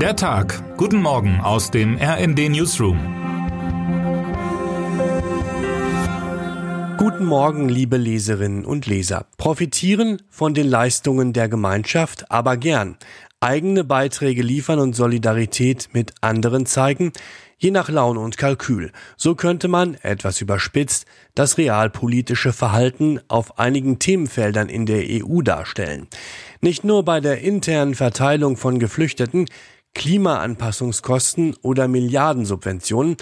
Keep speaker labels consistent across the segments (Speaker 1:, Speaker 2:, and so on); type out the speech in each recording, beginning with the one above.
Speaker 1: Der Tag. Guten Morgen aus dem RND Newsroom.
Speaker 2: Guten Morgen, liebe Leserinnen und Leser. Profitieren von den Leistungen der Gemeinschaft, aber gern. Eigene Beiträge liefern und Solidarität mit anderen zeigen, je nach Laune und Kalkül. So könnte man, etwas überspitzt, das realpolitische Verhalten auf einigen Themenfeldern in der EU darstellen. Nicht nur bei der internen Verteilung von Geflüchteten, Klimaanpassungskosten oder Milliardensubventionen,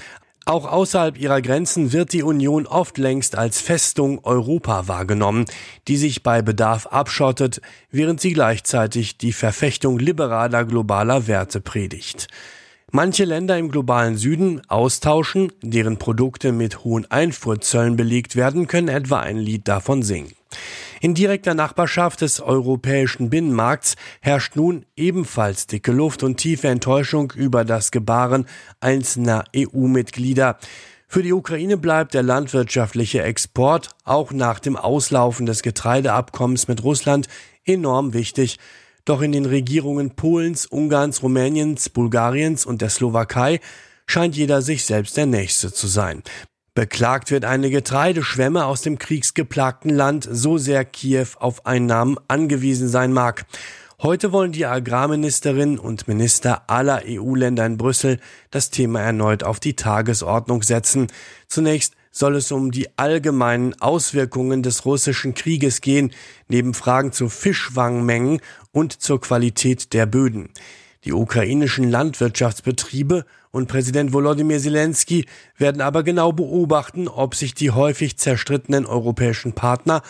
Speaker 2: auch außerhalb ihrer Grenzen wird die Union oft längst als Festung Europa wahrgenommen, die sich bei Bedarf abschottet, während sie gleichzeitig die Verfechtung liberaler globaler Werte predigt. Manche Länder im globalen Süden austauschen, deren Produkte mit hohen Einfuhrzöllen belegt werden, können etwa ein Lied davon singen. In direkter Nachbarschaft des europäischen Binnenmarkts herrscht nun ebenfalls dicke Luft und tiefe Enttäuschung über das Gebaren einzelner EU-Mitglieder. Für die Ukraine bleibt der landwirtschaftliche Export auch nach dem Auslaufen des Getreideabkommens mit Russland enorm wichtig. Doch in den Regierungen Polens, Ungarns, Rumäniens, Bulgariens und der Slowakei scheint jeder sich selbst der Nächste zu sein. Beklagt wird eine Getreideschwemme aus dem kriegsgeplagten Land, so sehr Kiew auf Einnahmen angewiesen sein mag. Heute wollen die Agrarministerin und Minister aller EU-Länder in Brüssel das Thema erneut auf die Tagesordnung setzen. Zunächst soll es um die allgemeinen Auswirkungen des russischen Krieges gehen, neben Fragen zu Fischwangmengen und zur Qualität der Böden. Die ukrainischen Landwirtschaftsbetriebe und Präsident Volodymyr Zelensky werden aber genau beobachten, ob sich die häufig zerstrittenen europäischen Partner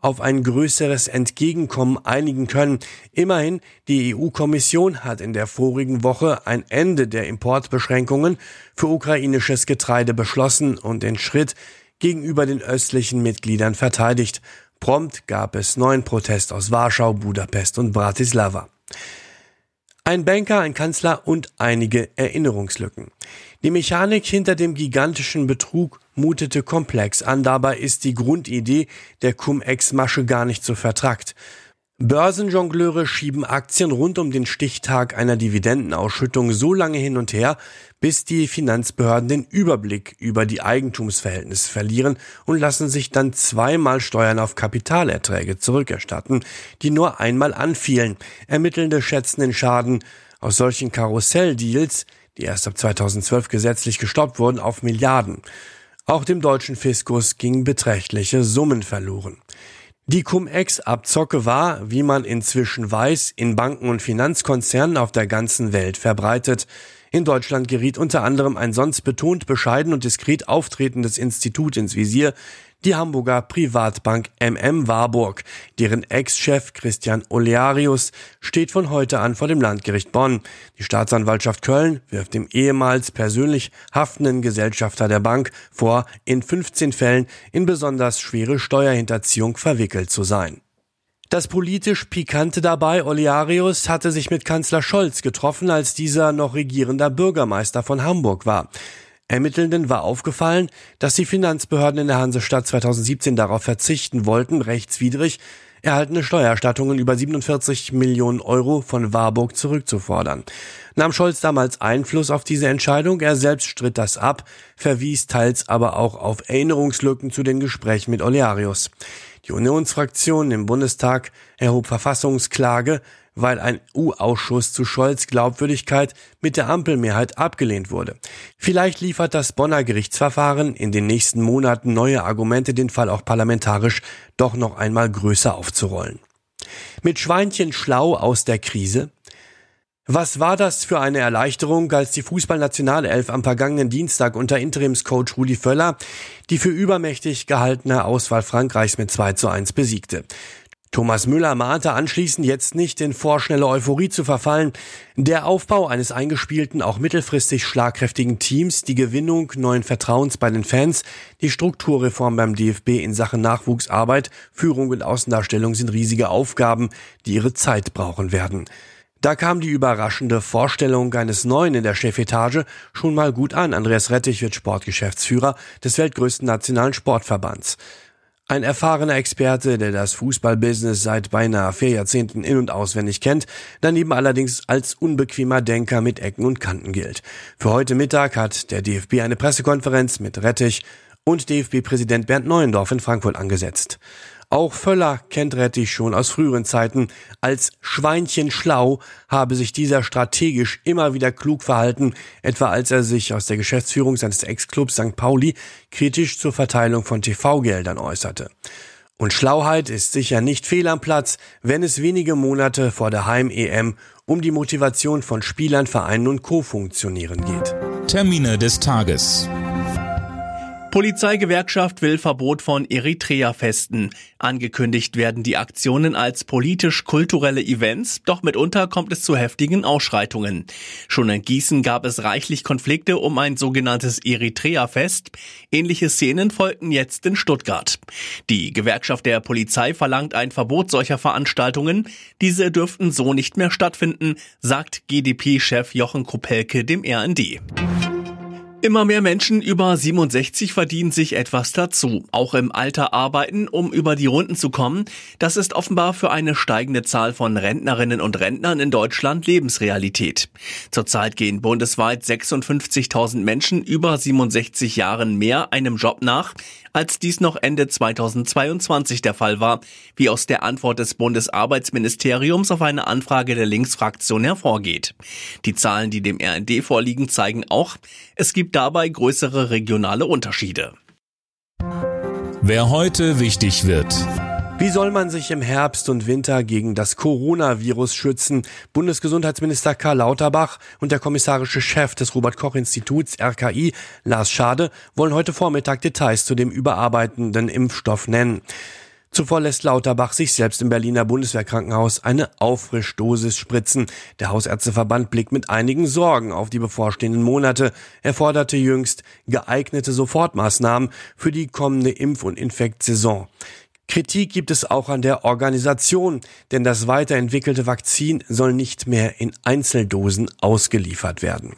Speaker 2: auf ein größeres Entgegenkommen einigen können. Immerhin, die EU-Kommission hat in der vorigen Woche ein Ende der Importbeschränkungen für ukrainisches Getreide beschlossen und den Schritt gegenüber den östlichen Mitgliedern verteidigt. Prompt gab es neuen Protest aus Warschau, Budapest und Bratislava. Ein Banker, ein Kanzler und einige Erinnerungslücken. Die Mechanik hinter dem gigantischen Betrug mutete komplex an, dabei ist die Grundidee der Cum-Ex-Masche gar nicht so vertrackt. Börsenjongleure schieben Aktien rund um den Stichtag einer Dividendenausschüttung so lange hin und her, bis die Finanzbehörden den Überblick über die Eigentumsverhältnisse verlieren und lassen sich dann zweimal Steuern auf Kapitalerträge zurückerstatten, die nur einmal anfielen. Ermittelnde schätzen den Schaden aus solchen Karusselldeals, die erst ab 2012 gesetzlich gestoppt wurden, auf Milliarden. Auch dem deutschen Fiskus gingen beträchtliche Summen verloren. Die Cum-Ex-Abzocke war, wie man inzwischen weiß, in Banken und Finanzkonzernen auf der ganzen Welt verbreitet. In Deutschland geriet unter anderem ein sonst betont bescheiden und diskret auftretendes Institut ins Visier, die Hamburger Privatbank MM Warburg. Deren Ex-Chef Christian Olearius steht von heute an vor dem Landgericht Bonn. Die Staatsanwaltschaft Köln wirft dem ehemals persönlich haftenden Gesellschafter der Bank vor, in 15 Fällen in besonders schwere Steuerhinterziehung verwickelt zu sein. Das politisch Pikante dabei, Olearius hatte sich mit Kanzler Scholz getroffen, als dieser noch regierender Bürgermeister von Hamburg war. Ermittelnden war aufgefallen, dass die Finanzbehörden in der Hansestadt 2017 darauf verzichten wollten, rechtswidrig erhaltene Steuererstattungen über 47 Millionen Euro von Warburg zurückzufordern. Nahm Scholz damals Einfluss auf diese Entscheidung? Er selbst stritt das ab, verwies teils aber auch auf Erinnerungslücken zu den Gesprächen mit Olearius. Die Unionsfraktion im Bundestag erhob Verfassungsklage, weil ein U-Ausschuss zu Scholz Glaubwürdigkeit mit der Ampelmehrheit abgelehnt wurde. Vielleicht liefert das Bonner Gerichtsverfahren in den nächsten Monaten neue Argumente, den Fall auch parlamentarisch doch noch einmal größer aufzurollen. Mit Schweinchen schlau aus der Krise? Was war das für eine Erleichterung, als die Fußballnationalelf am vergangenen Dienstag unter Interimscoach Rudi Völler die für übermächtig gehaltene Auswahl Frankreichs mit 2 zu 1 besiegte. Thomas Müller mahnte anschließend jetzt nicht in vorschnelle Euphorie zu verfallen. Der Aufbau eines eingespielten, auch mittelfristig schlagkräftigen Teams, die Gewinnung neuen Vertrauens bei den Fans, die Strukturreform beim DFB in Sachen Nachwuchsarbeit, Führung und Außendarstellung sind riesige Aufgaben, die ihre Zeit brauchen werden. Da kam die überraschende Vorstellung eines Neuen in der Chefetage schon mal gut an. Andreas Rettich wird Sportgeschäftsführer des weltgrößten nationalen Sportverbands. Ein erfahrener Experte, der das Fußballbusiness seit beinahe vier Jahrzehnten in- und auswendig kennt, daneben allerdings als unbequemer Denker mit Ecken und Kanten gilt. Für heute Mittag hat der DFB eine Pressekonferenz mit Rettich und DFB-Präsident Bernd Neuendorf in Frankfurt angesetzt. Auch Völler kennt Rettich schon aus früheren Zeiten. Als Schweinchen schlau habe sich dieser strategisch immer wieder klug verhalten, etwa als er sich aus der Geschäftsführung seines Ex-Clubs St. Pauli kritisch zur Verteilung von TV-Geldern äußerte. Und Schlauheit ist sicher nicht fehl am Platz, wenn es wenige Monate vor der Heim-EM um die Motivation von Spielern, Vereinen und Co-Funktionieren geht.
Speaker 1: Termine des Tages.
Speaker 3: Polizeigewerkschaft will Verbot von Eritrea-Festen. Angekündigt werden die Aktionen als politisch-kulturelle Events, doch mitunter kommt es zu heftigen Ausschreitungen. Schon in Gießen gab es reichlich Konflikte um ein sogenanntes Eritrea-Fest. Ähnliche Szenen folgten jetzt in Stuttgart. Die Gewerkschaft der Polizei verlangt ein Verbot solcher Veranstaltungen. Diese dürften so nicht mehr stattfinden, sagt GDP-Chef Jochen Kropelke dem RND. Immer mehr Menschen über 67 verdienen sich etwas dazu, auch im Alter arbeiten, um über die Runden zu kommen. Das ist offenbar für eine steigende Zahl von Rentnerinnen und Rentnern in Deutschland Lebensrealität. Zurzeit gehen bundesweit 56.000 Menschen über 67 Jahren mehr einem Job nach, als dies noch Ende 2022 der Fall war, wie aus der Antwort des Bundesarbeitsministeriums auf eine Anfrage der Linksfraktion hervorgeht. Die Zahlen, die dem RND vorliegen, zeigen auch, es gibt dabei größere regionale Unterschiede.
Speaker 1: Wer heute wichtig wird.
Speaker 2: Wie soll man sich im Herbst und Winter gegen das Coronavirus schützen? Bundesgesundheitsminister Karl Lauterbach und der kommissarische Chef des Robert Koch Instituts RKI, Lars Schade, wollen heute Vormittag Details zu dem überarbeitenden Impfstoff nennen. Zuvor lässt Lauterbach sich selbst im Berliner Bundeswehrkrankenhaus eine Auffrischdosis spritzen. Der Hausärzteverband blickt mit einigen Sorgen auf die bevorstehenden Monate. Er forderte jüngst geeignete Sofortmaßnahmen für die kommende Impf- und Infektsaison. Kritik gibt es auch an der Organisation, denn das weiterentwickelte Vakzin soll nicht mehr in Einzeldosen ausgeliefert werden.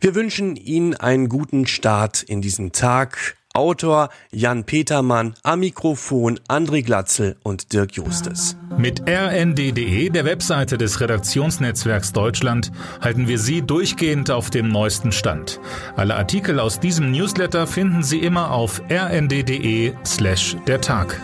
Speaker 2: Wir wünschen Ihnen einen guten Start in diesen Tag. Autor Jan Petermann, am Mikrofon André Glatzel und Dirk Justes.
Speaker 1: Mit rnd.de, der Webseite des Redaktionsnetzwerks Deutschland, halten wir Sie durchgehend auf dem neuesten Stand. Alle Artikel aus diesem Newsletter finden Sie immer auf rnd.de slash der Tag.